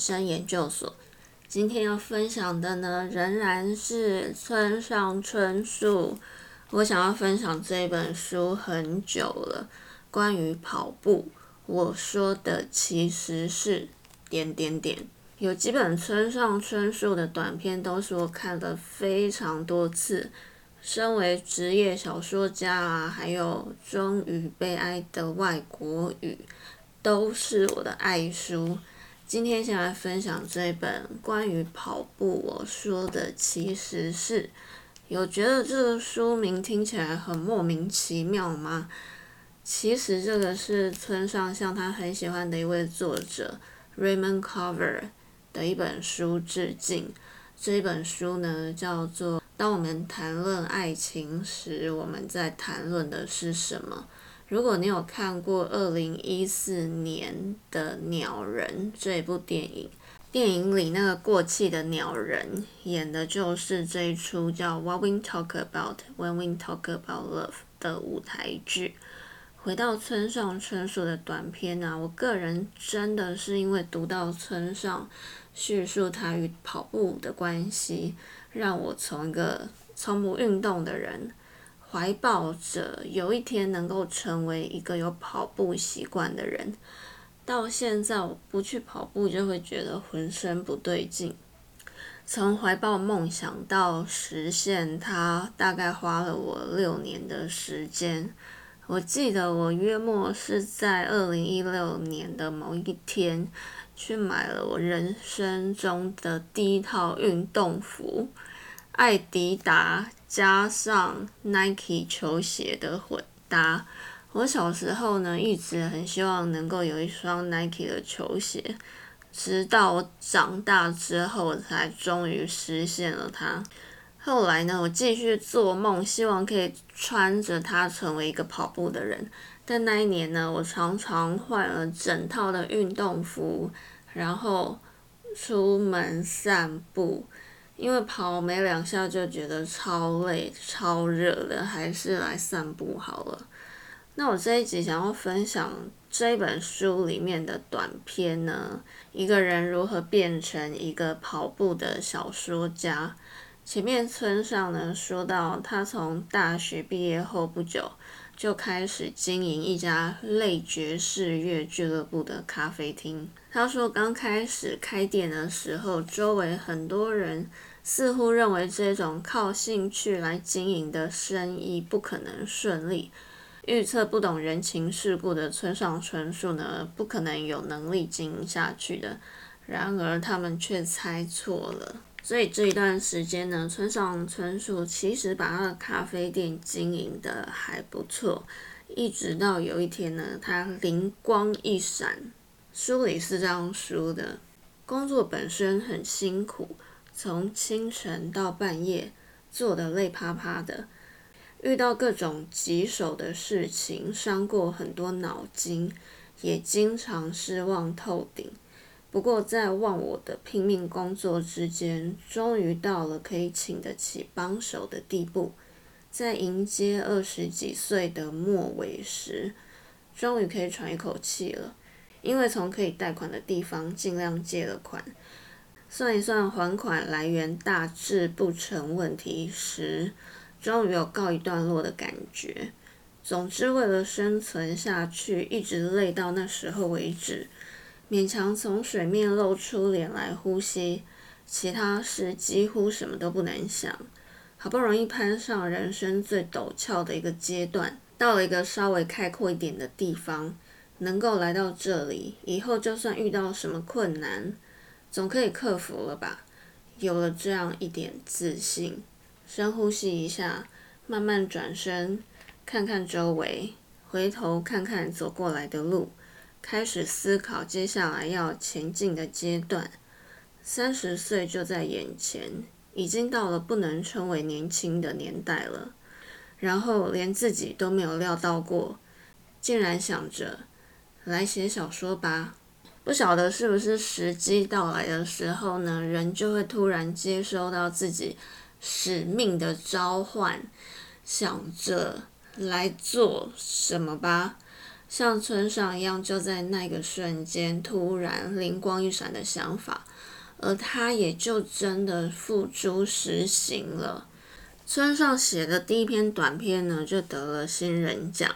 生研究所。今天要分享的呢，仍然是村上春树。我想要分享这本书很久了，关于跑步。我说的其实是点点点。有几本村上春树的短篇都是我看了非常多次。身为职业小说家啊，还有终于悲哀的外国语，都是我的爱书。今天先来分享这一本关于跑步。我说的其实是，有觉得这个书名听起来很莫名其妙吗？其实这个是村上向他很喜欢的一位作者 Raymond Carver 的一本书致敬。这本书呢叫做。当我们谈论爱情时，我们在谈论的是什么？如果你有看过二零一四年的《鸟人》这部电影，电影里那个过气的鸟人演的就是这一出叫《What We Talk About When We Talk About Love》的舞台剧。回到村上春树的短篇啊，我个人真的是因为读到村上叙述他与跑步的关系。让我从一个从不运动的人，怀抱着有一天能够成为一个有跑步习惯的人，到现在我不去跑步就会觉得浑身不对劲。从怀抱梦想到实现它，大概花了我六年的时间。我记得我约莫是在二零一六年的某一天。去买了我人生中的第一套运动服，艾迪达加上 Nike 球鞋的混搭。我小时候呢，一直很希望能够有一双 Nike 的球鞋，直到我长大之后才终于实现了它。后来呢，我继续做梦，希望可以穿着它成为一个跑步的人。但那一年呢，我常常换了整套的运动服，然后出门散步，因为跑没两下就觉得超累、超热的，还是来散步好了。那我这一集想要分享这本书里面的短篇呢，一个人如何变成一个跑步的小说家。前面村上呢说到，他从大学毕业后不久。就开始经营一家类爵士乐俱乐部的咖啡厅。他说，刚开始开店的时候，周围很多人似乎认为这种靠兴趣来经营的生意不可能顺利。预测不懂人情世故的村上春树呢，不可能有能力经营下去的。然而，他们却猜错了。所以这一段时间呢，村上春树其实把他的咖啡店经营的还不错，一直到有一天呢，他灵光一闪，书里是这样说的：工作本身很辛苦，从清晨到半夜，做的累趴趴的，遇到各种棘手的事情，伤过很多脑筋，也经常失望透顶。不过，在忘我的拼命工作之间，终于到了可以请得起帮手的地步。在迎接二十几岁的末尾时，终于可以喘一口气了。因为从可以贷款的地方尽量借了款，算一算还款来源大致不成问题时，终于有告一段落的感觉。总之，为了生存下去，一直累到那时候为止。勉强从水面露出脸来呼吸，其他事几乎什么都不能想。好不容易攀上人生最陡峭的一个阶段，到了一个稍微开阔一点的地方，能够来到这里，以后就算遇到什么困难，总可以克服了吧？有了这样一点自信，深呼吸一下，慢慢转身，看看周围，回头看看走过来的路。开始思考接下来要前进的阶段。三十岁就在眼前，已经到了不能称为年轻的年代了。然后连自己都没有料到过，竟然想着来写小说吧。不晓得是不是时机到来的时候呢，人就会突然接收到自己使命的召唤，想着来做什么吧。像村上一样，就在那个瞬间突然灵光一闪的想法，而他也就真的付诸实行了。村上写的第一篇短片呢，就得了新人奖。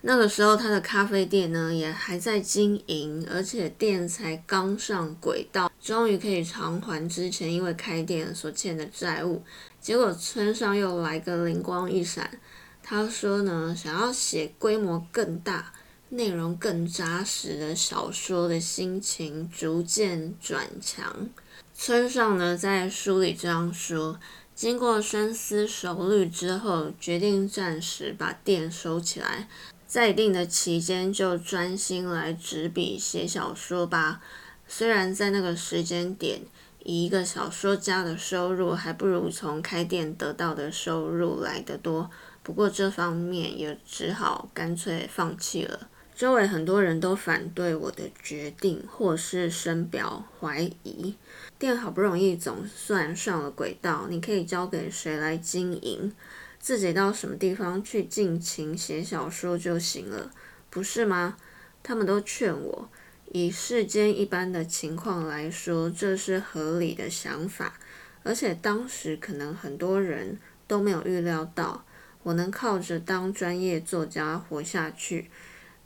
那个时候，他的咖啡店呢也还在经营，而且店才刚上轨道，终于可以偿还之前因为开店所欠的债务。结果村上又来个灵光一闪，他说呢，想要写规模更大、内容更扎实的小说的心情逐渐转强。村上呢在书里这样说：经过深思熟虑之后，决定暂时把店收起来。在一定的期间，就专心来执笔写小说吧。虽然在那个时间点，以一个小说家的收入还不如从开店得到的收入来得多，不过这方面也只好干脆放弃了。周围很多人都反对我的决定，或是深表怀疑。店好不容易总算上了轨道，你可以交给谁来经营？自己到什么地方去尽情写小说就行了，不是吗？他们都劝我，以世间一般的情况来说，这是合理的想法。而且当时可能很多人都没有预料到我能靠着当专业作家活下去。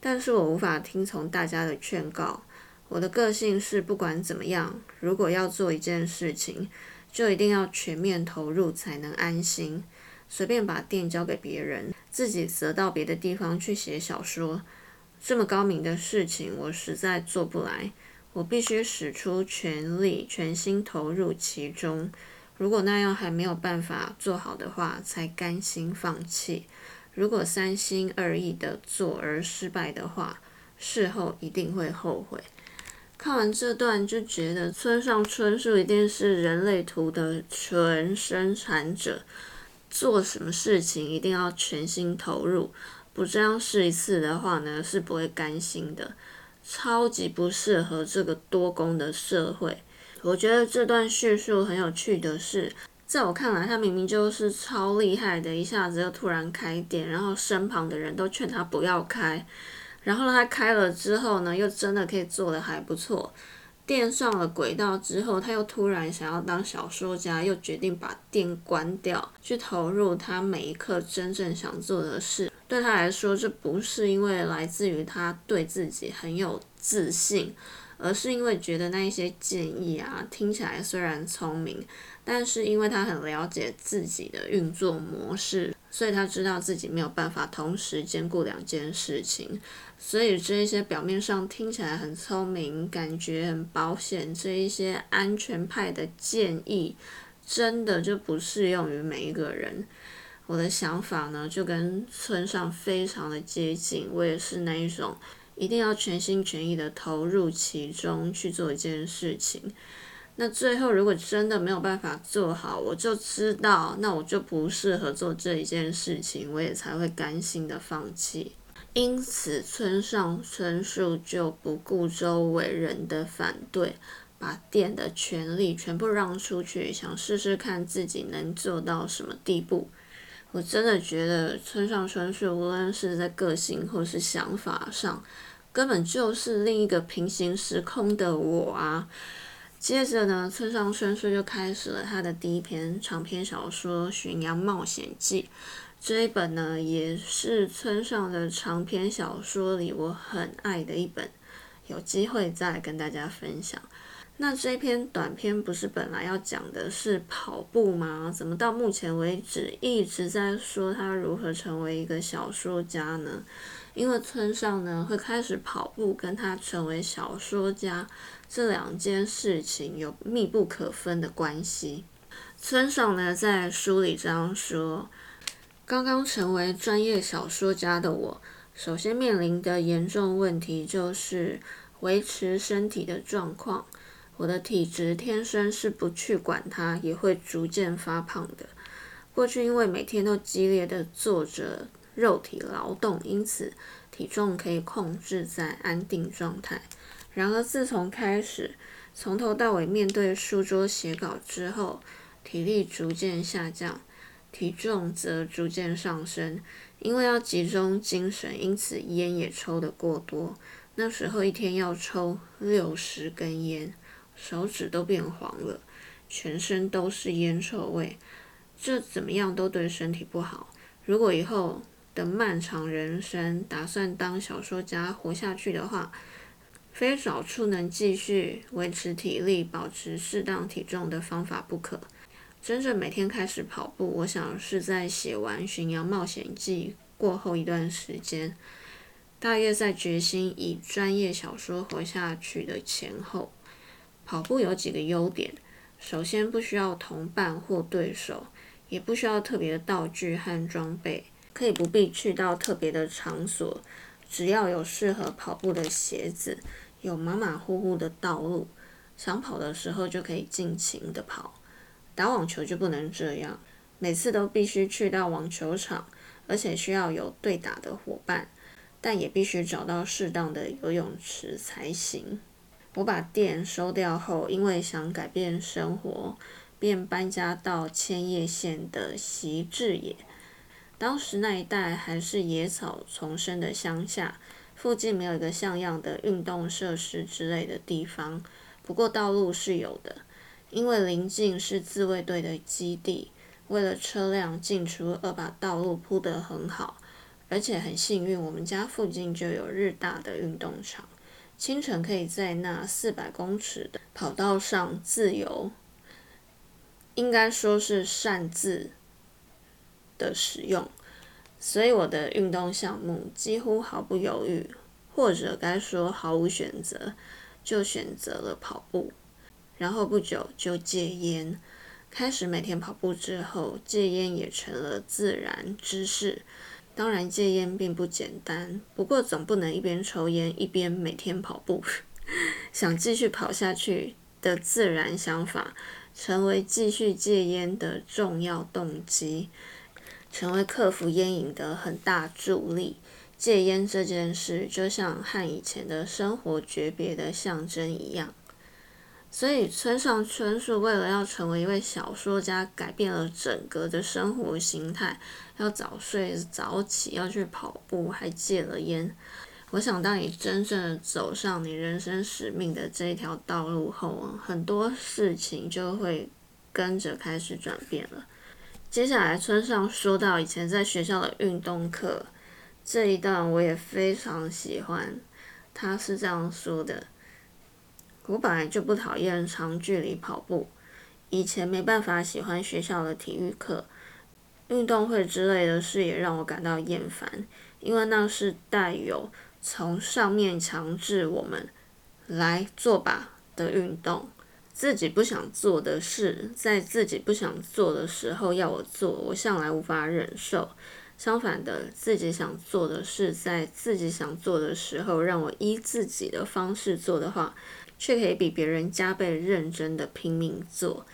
但是我无法听从大家的劝告。我的个性是，不管怎么样，如果要做一件事情，就一定要全面投入才能安心。随便把店交给别人，自己则到别的地方去写小说，这么高明的事情我实在做不来。我必须使出全力，全心投入其中。如果那样还没有办法做好的话，才甘心放弃。如果三心二意的做而失败的话，事后一定会后悔。看完这段就觉得村上春树一定是人类图的纯生产者。做什么事情一定要全心投入，不这样试一次的话呢，是不会甘心的。超级不适合这个多工的社会。我觉得这段叙述很有趣的是，在我看来，他明明就是超厉害的，一下子又突然开店，然后身旁的人都劝他不要开，然后他开了之后呢，又真的可以做得还不错。店上了轨道之后，他又突然想要当小说家，又决定把店关掉，去投入他每一刻真正想做的事。对他来说，这不是因为来自于他对自己很有自信，而是因为觉得那一些建议啊，听起来虽然聪明，但是因为他很了解自己的运作模式。所以他知道自己没有办法同时兼顾两件事情，所以这一些表面上听起来很聪明、感觉很保险这一些安全派的建议，真的就不适用于每一个人。我的想法呢，就跟村上非常的接近，我也是那一种一定要全心全意的投入其中去做一件事情。那最后，如果真的没有办法做好，我就知道，那我就不适合做这一件事情，我也才会甘心的放弃。因此，村上春树就不顾周围人的反对，把店的权利全部让出去，想试试看自己能做到什么地步。我真的觉得村上春树无论是在个性或是想法上，根本就是另一个平行时空的我啊。接着呢，村上春树就开始了他的第一篇长篇小说《巡洋冒险记》。这一本呢，也是村上的长篇小说里我很爱的一本，有机会再跟大家分享。那这篇短篇不是本来要讲的是跑步吗？怎么到目前为止一直在说他如何成为一个小说家呢？因为村上呢会开始跑步，跟他成为小说家这两件事情有密不可分的关系。村上呢在书里这样说：，刚刚成为专业小说家的我，首先面临的严重问题就是维持身体的状况。我的体质天生是不去管它，也会逐渐发胖的。过去因为每天都激烈的做着。肉体劳动，因此体重可以控制在安定状态。然而，自从开始从头到尾面对书桌写稿之后，体力逐渐下降，体重则逐渐上升。因为要集中精神，因此烟也抽得过多。那时候一天要抽六十根烟，手指都变黄了，全身都是烟臭味。这怎么样都对身体不好。如果以后的漫长人生打算当小说家活下去的话，非找出能继续维持体力、保持适当体重的方法不可。真正每天开始跑步，我想是在写完《巡洋冒险记》过后一段时间，大约在决心以专业小说活下去的前后。跑步有几个优点：首先，不需要同伴或对手，也不需要特别的道具和装备，可以不必去到特别的场所，只要有适合跑步的鞋子。有马马虎虎的道路，想跑的时候就可以尽情的跑。打网球就不能这样，每次都必须去到网球场，而且需要有对打的伙伴，但也必须找到适当的游泳池才行。我把店收掉后，因为想改变生活，便搬家到千叶县的习志野。当时那一带还是野草丛生的乡下。附近没有一个像样的运动设施之类的地方，不过道路是有的，因为临近是自卫队的基地，为了车辆进出而把道路铺得很好，而且很幸运，我们家附近就有日大的运动场，清晨可以在那四百公尺的跑道上自由，应该说是擅自的使用。所以我的运动项目几乎毫不犹豫，或者该说毫无选择，就选择了跑步。然后不久就戒烟，开始每天跑步之后，戒烟也成了自然之事。当然戒烟并不简单，不过总不能一边抽烟一边每天跑步。想继续跑下去的自然想法，成为继续戒烟的重要动机。成为克服烟瘾的很大助力。戒烟这件事，就像和以前的生活诀别的象征一样。所以，村上春树为了要成为一位小说家，改变了整个的生活形态，要早睡早起，要去跑步，还戒了烟。我想，当你真正走上你人生使命的这一条道路后，很多事情就会跟着开始转变了。接下来，村上说到以前在学校的运动课这一段，我也非常喜欢。他是这样说的：“我本来就不讨厌长距离跑步，以前没办法喜欢学校的体育课、运动会之类的事，也让我感到厌烦，因为那是带有从上面强制我们来做吧的运动。”自己不想做的事，在自己不想做的时候要我做，我向来无法忍受。相反的，自己想做的事，在自己想做的时候让我依自己的方式做的话，却可以比别人加倍认真的拼命做。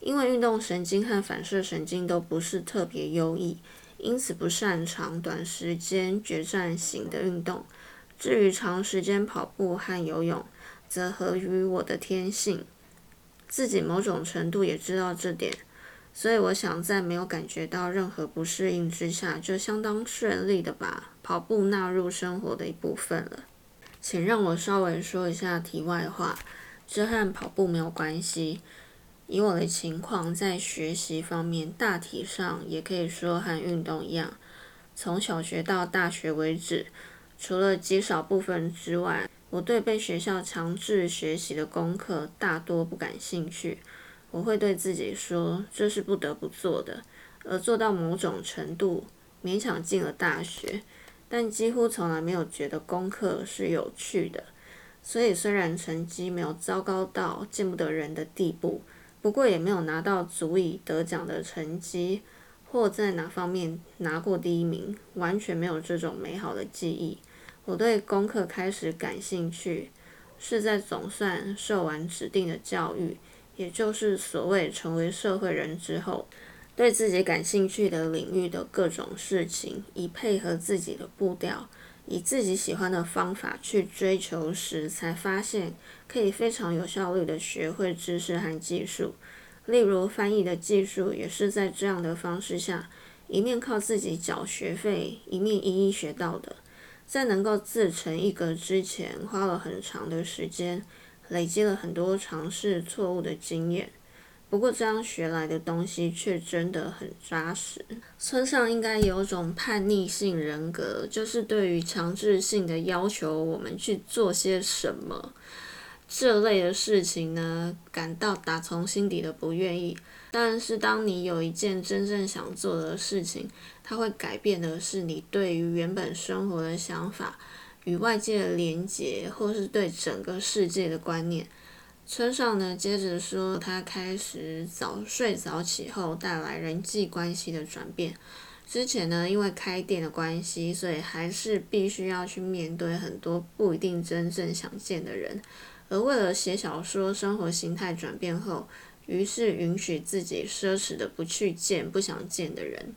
因为运动神经和反射神经都不是特别优异，因此不擅长短时间决战型的运动。至于长时间跑步和游泳，则合于我的天性。自己某种程度也知道这点，所以我想在没有感觉到任何不适应之下，就相当顺利的把跑步纳入生活的一部分了。请让我稍微说一下题外话，这和跑步没有关系。以我的情况，在学习方面，大体上也可以说和运动一样，从小学到大学为止，除了极少部分之外。我对被学校强制学习的功课大多不感兴趣，我会对自己说这是不得不做的，而做到某种程度勉强进了大学，但几乎从来没有觉得功课是有趣的。所以虽然成绩没有糟糕到见不得人的地步，不过也没有拿到足以得奖的成绩，或在哪方面拿过第一名，完全没有这种美好的记忆。我对功课开始感兴趣，是在总算受完指定的教育，也就是所谓成为社会人之后，对自己感兴趣的领域的各种事情，以配合自己的步调，以自己喜欢的方法去追求时，才发现可以非常有效率的学会知识和技术，例如翻译的技术，也是在这样的方式下，一面靠自己缴学费，一面一一学到的。在能够自成一格之前，花了很长的时间，累积了很多尝试错误的经验。不过这样学来的东西却真的很扎实。村上应该有种叛逆性人格，就是对于强制性的要求我们去做些什么这类的事情呢，感到打从心底的不愿意。但是当你有一件真正想做的事情，它会改变的是你对于原本生活的想法、与外界的连结，或是对整个世界的观念。村上呢，接着说，他开始早睡早起后带来人际关系的转变。之前呢，因为开店的关系，所以还是必须要去面对很多不一定真正想见的人。而为了写小说，生活形态转变后，于是允许自己奢侈的不去见不想见的人。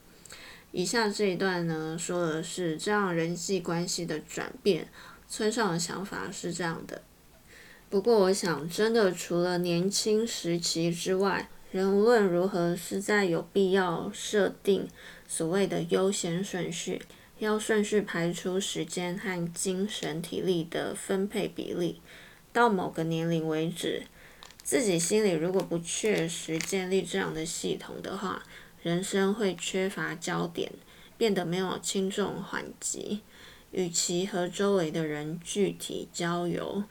以下这一段呢，说的是这样人际关系的转变。村上的想法是这样的。不过，我想，真的除了年轻时期之外，人无论如何，是在有必要设定所谓的优先顺序，要顺序排出时间和精神体力的分配比例。到某个年龄为止，自己心里如果不确实建立这样的系统的话，人生会缺乏焦点，变得没有轻重缓急。与其和周围的人具体交流。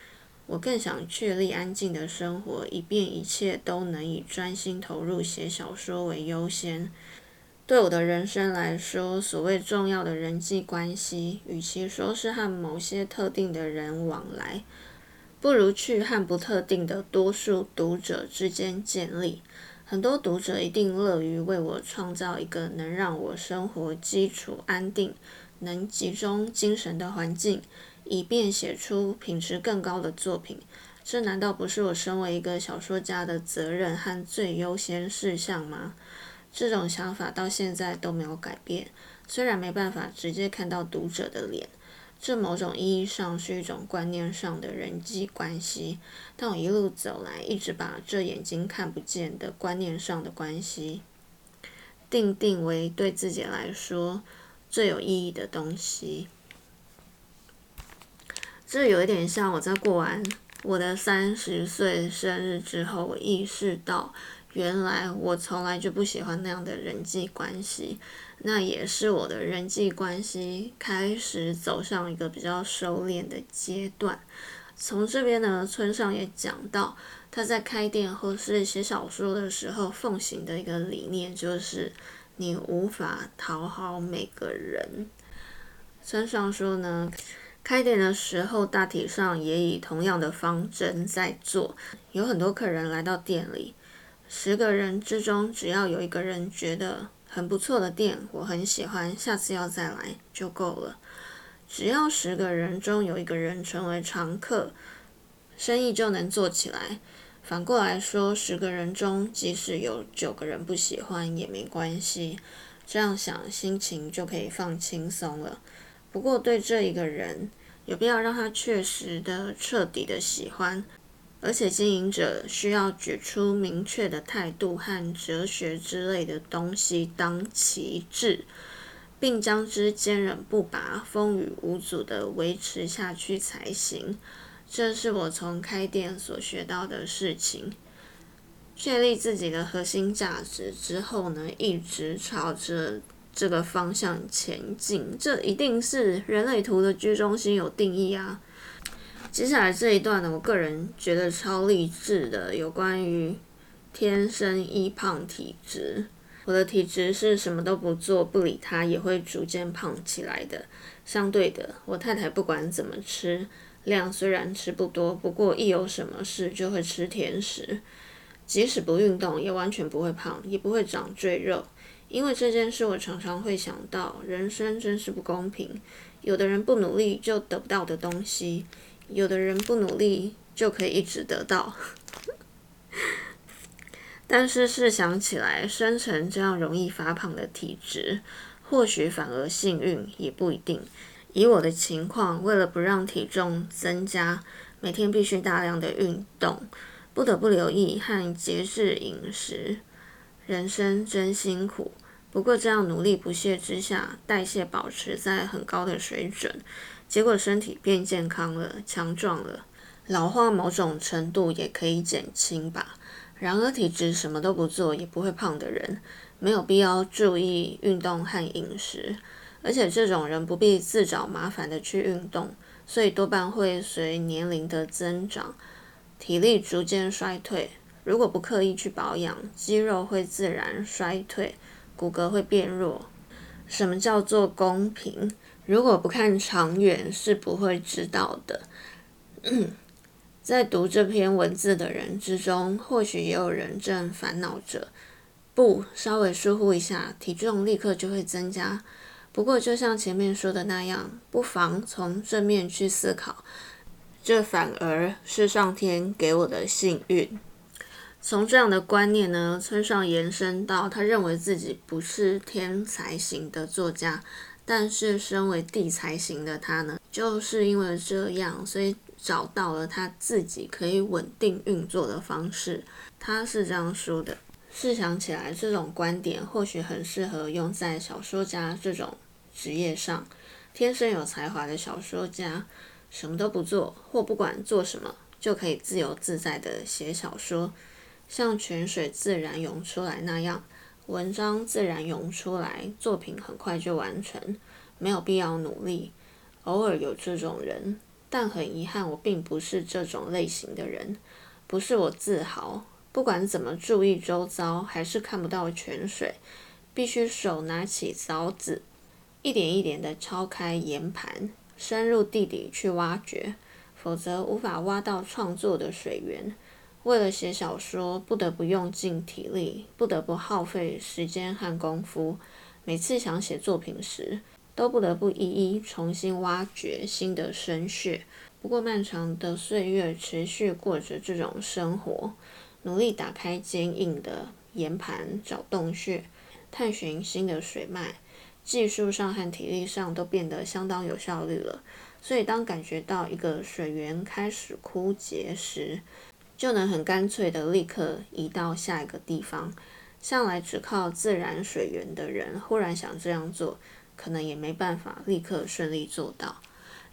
我更想确立安静的生活，以便一切都能以专心投入写小说为优先。对我的人生来说，所谓重要的人际关系，与其说是和某些特定的人往来，不如去和不特定的多数读者之间建立。很多读者一定乐于为我创造一个能让我生活基础安定、能集中精神的环境。以便写出品质更高的作品，这难道不是我身为一个小说家的责任和最优先事项吗？这种想法到现在都没有改变。虽然没办法直接看到读者的脸，这某种意义上是一种观念上的人际关系，但我一路走来一直把这眼睛看不见的观念上的关系，定定为对自己来说最有意义的东西。这有一点像我在过完我的三十岁生日之后，我意识到，原来我从来就不喜欢那样的人际关系。那也是我的人际关系开始走上一个比较收敛的阶段。从这边呢，村上也讲到，他在开店或是写小说的时候奉行的一个理念，就是你无法讨好每个人。村上说呢。开店的时候，大体上也以同样的方针在做。有很多客人来到店里，十个人之中，只要有一个人觉得很不错的店，我很喜欢，下次要再来就够了。只要十个人中有一个人成为常客，生意就能做起来。反过来说，十个人中即使有九个人不喜欢也没关系，这样想心情就可以放轻松了。不过，对这一个人，有必要让他确实的、彻底的喜欢，而且经营者需要举出明确的态度和哲学之类的东西当旗帜，并将之坚韧不拔、风雨无阻的维持下去才行。这是我从开店所学到的事情。确立自己的核心价值之后呢，一直朝着。这个方向前进，这一定是人类图的居中心有定义啊。接下来这一段呢，我个人觉得超励志的，有关于天生易胖体质。我的体质是什么都不做，不理它也会逐渐胖起来的。相对的，我太太不管怎么吃，量虽然吃不多，不过一有什么事就会吃甜食，即使不运动也完全不会胖，也不会长赘肉。因为这件事，我常常会想到，人生真是不公平。有的人不努力就得不到的东西，有的人不努力就可以一直得到。但是试想起来，生成这样容易发胖的体质，或许反而幸运，也不一定。以我的情况，为了不让体重增加，每天必须大量的运动。不得不留意和节制饮食。人生真辛苦，不过这样努力不懈之下，代谢保持在很高的水准，结果身体变健康了、强壮了，老化某种程度也可以减轻吧。然而体质什么都不做也不会胖的人，没有必要注意运动和饮食，而且这种人不必自找麻烦的去运动，所以多半会随年龄的增长，体力逐渐衰退。如果不刻意去保养，肌肉会自然衰退，骨骼会变弱。什么叫做公平？如果不看长远，是不会知道的。在读这篇文字的人之中，或许也有人正烦恼着：不，稍微疏忽一下，体重立刻就会增加。不过，就像前面说的那样，不妨从正面去思考，这反而是上天给我的幸运。从这样的观念呢，村上延伸到他认为自己不是天才型的作家，但是身为地才型的他呢，就是因为这样，所以找到了他自己可以稳定运作的方式。他是这样说的：试想起来，这种观点或许很适合用在小说家这种职业上。天生有才华的小说家，什么都不做，或不管做什么，就可以自由自在地写小说。像泉水自然涌出来那样，文章自然涌出来，作品很快就完成，没有必要努力。偶尔有这种人，但很遗憾，我并不是这种类型的人。不是我自豪，不管怎么注意周遭，还是看不到泉水。必须手拿起凿子，一点一点地敲开岩盘，深入地底去挖掘，否则无法挖到创作的水源。为了写小说，不得不用尽体力，不得不耗费时间和功夫。每次想写作品时，都不得不一一重新挖掘新的深穴。不过，漫长的岁月持续过着这种生活，努力打开坚硬的岩盘，找洞穴，探寻新的水脉，技术上和体力上都变得相当有效率了。所以，当感觉到一个水源开始枯竭时，就能很干脆的立刻移到下一个地方。向来只靠自然水源的人，忽然想这样做，可能也没办法立刻顺利做到。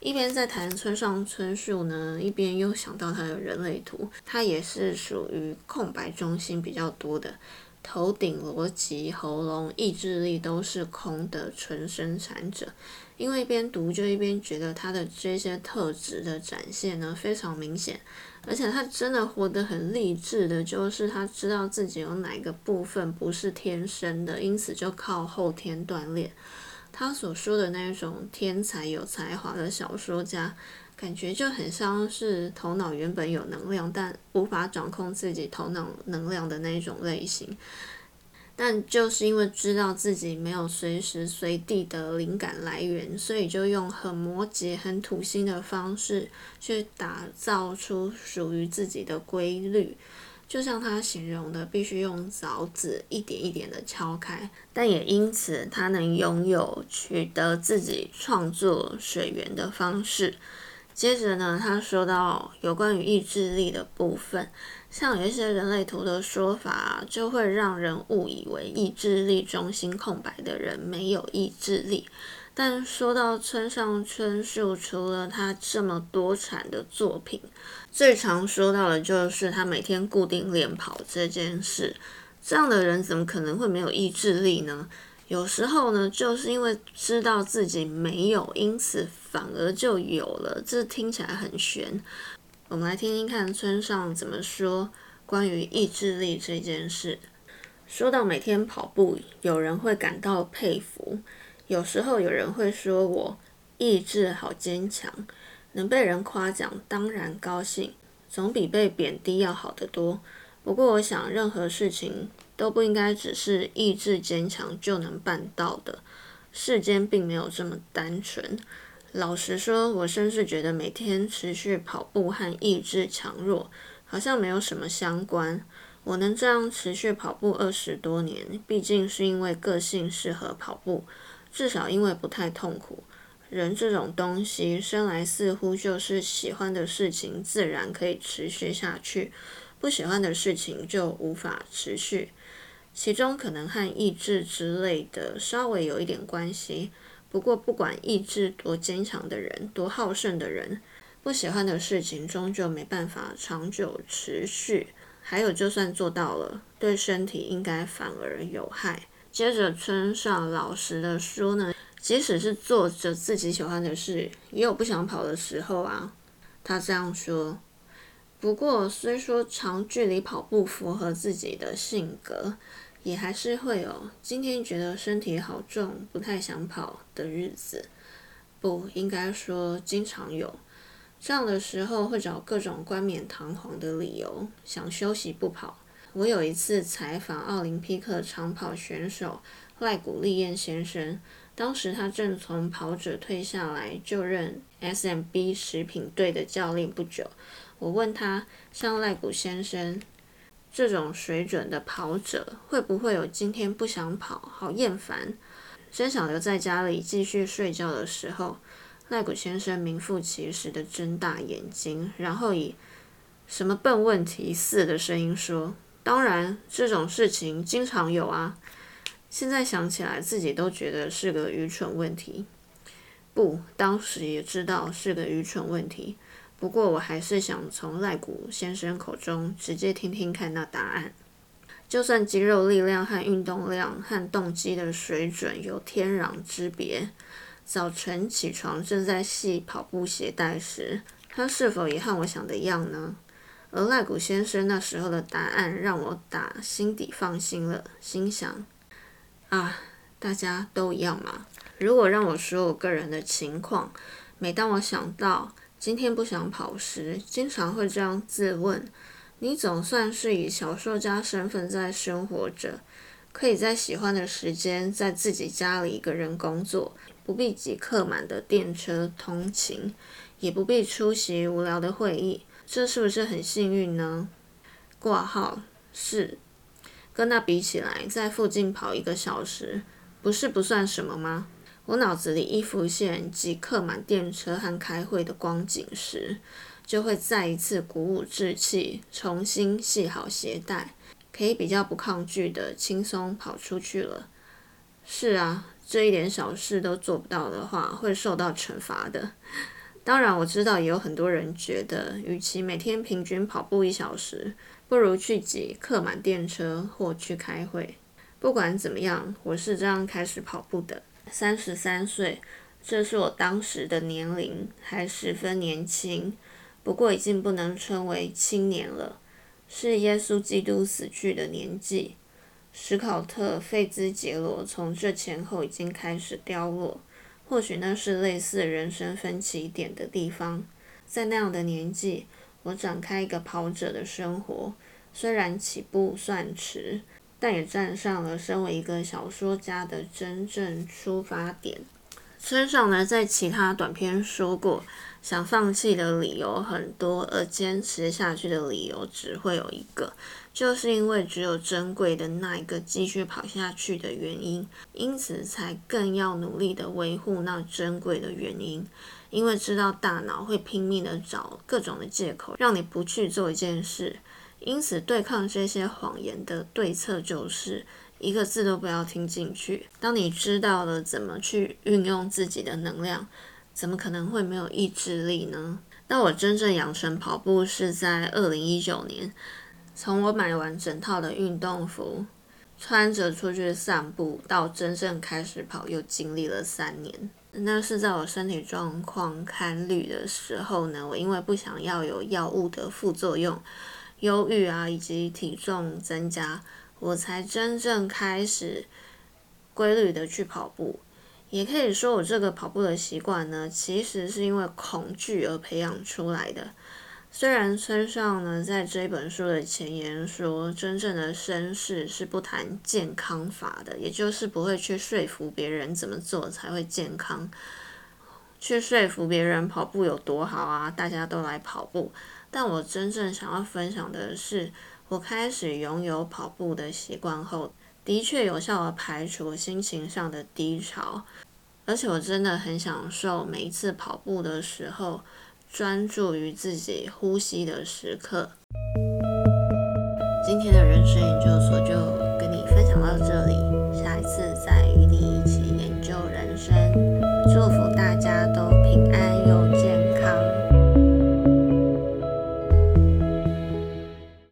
一边在谈村上春树呢，一边又想到他的人类图，他也是属于空白中心比较多的，头顶逻辑、喉咙、意志力都是空的纯生产者。因为一边读就一边觉得他的这些特质的展现呢非常明显。而且他真的活得很励志的，就是他知道自己有哪个部分不是天生的，因此就靠后天锻炼。他所说的那种天才有才华的小说家，感觉就很像是头脑原本有能量，但无法掌控自己头脑能量的那种类型。但就是因为知道自己没有随时随地的灵感来源，所以就用很摩羯、很土星的方式去打造出属于自己的规律。就像他形容的，必须用凿子一点一点的敲开，但也因此他能拥有取得自己创作水源的方式。接着呢，他说到有关于意志力的部分。像有一些人类图的说法，就会让人误以为意志力中心空白的人没有意志力。但说到村上春树，除了他这么多产的作品，最常说到的就是他每天固定练跑这件事。这样的人怎么可能会没有意志力呢？有时候呢，就是因为知道自己没有，因此反而就有了。这听起来很玄。我们来听听看村上怎么说关于意志力这件事。说到每天跑步，有人会感到佩服，有时候有人会说我意志好坚强，能被人夸奖当然高兴，总比被贬低要好得多。不过我想，任何事情都不应该只是意志坚强就能办到的，世间并没有这么单纯。老实说，我甚至觉得每天持续跑步和意志强弱好像没有什么相关。我能这样持续跑步二十多年，毕竟是因为个性适合跑步，至少因为不太痛苦。人这种东西，生来似乎就是喜欢的事情，自然可以持续下去。不喜欢的事情就无法持续。其中可能和意志之类的稍微有一点关系。不过，不管意志多坚强的人，多好胜的人，不喜欢的事情终究没办法长久持续。还有，就算做到了，对身体应该反而有害。接着，村上老师的书呢，即使是做着自己喜欢的事，也有不想跑的时候啊。他这样说。不过，虽说长距离跑步符合自己的性格，也还是会有今天觉得身体好重，不太想跑的日子。不应该说经常有。这样的时候会找各种冠冕堂皇的理由，想休息不跑。我有一次采访奥林匹克长跑选手赖古利彦先生，当时他正从跑者退下来就任 SMB 食品队的教练不久。我问他，像赖谷先生这种水准的跑者，会不会有今天不想跑，好厌烦，真想留在家里继续睡觉的时候？赖谷先生名副其实的睁大眼睛，然后以“什么笨问题”似的声音说：“当然，这种事情经常有啊。现在想起来，自己都觉得是个愚蠢问题。不，当时也知道是个愚蠢问题。不过，我还是想从赖古先生口中直接听听看那答案。就算肌肉力量和运动量和动机的水准有天壤之别。”早晨起床正在系跑步鞋带时，他是否也和我想的一样呢？而赖古先生那时候的答案让我打心底放心了，心想：啊，大家都一样嘛。如果让我说我个人的情况，每当我想到今天不想跑时，经常会这样自问：你总算是以小说家身份在生活着，可以在喜欢的时间在自己家里一个人工作。不必挤客满的电车通勤，也不必出席无聊的会议，这是不是很幸运呢？挂号是，跟那比起来，在附近跑一个小时，不是不算什么吗？我脑子里一浮现挤客满电车和开会的光景时，就会再一次鼓舞志气，重新系好鞋带，可以比较不抗拒的轻松跑出去了。是啊。这一点小事都做不到的话，会受到惩罚的。当然，我知道也有很多人觉得，与其每天平均跑步一小时，不如去挤客满电车或去开会。不管怎么样，我是这样开始跑步的。三十三岁，这是我当时的年龄，还十分年轻。不过已经不能称为青年了，是耶稣基督死去的年纪。史考特·费兹杰罗从这前后已经开始凋落，或许那是类似人生分歧点的地方。在那样的年纪，我展开一个跑者的生活，虽然起步算迟，但也站上了身为一个小说家的真正出发点。村上呢，在其他短篇说过，想放弃的理由很多，而坚持下去的理由只会有一个。就是因为只有珍贵的那一个继续跑下去的原因，因此才更要努力的维护那珍贵的原因。因为知道大脑会拼命的找各种的借口让你不去做一件事，因此对抗这些谎言的对策就是一个字都不要听进去。当你知道了怎么去运用自己的能量，怎么可能会没有意志力呢？那我真正养成跑步是在二零一九年。从我买完整套的运动服，穿着出去散步，到真正开始跑，又经历了三年。那是在我身体状况堪虑的时候呢，我因为不想要有药物的副作用，忧郁啊，以及体重增加，我才真正开始规律的去跑步。也可以说，我这个跑步的习惯呢，其实是因为恐惧而培养出来的。虽然村上呢在这本书的前言说，真正的绅士是不谈健康法的，也就是不会去说服别人怎么做才会健康，去说服别人跑步有多好啊，大家都来跑步。但我真正想要分享的是，我开始拥有跑步的习惯后，的确有效的排除心情上的低潮，而且我真的很享受每一次跑步的时候。专注于自己呼吸的时刻。今天的人生研究所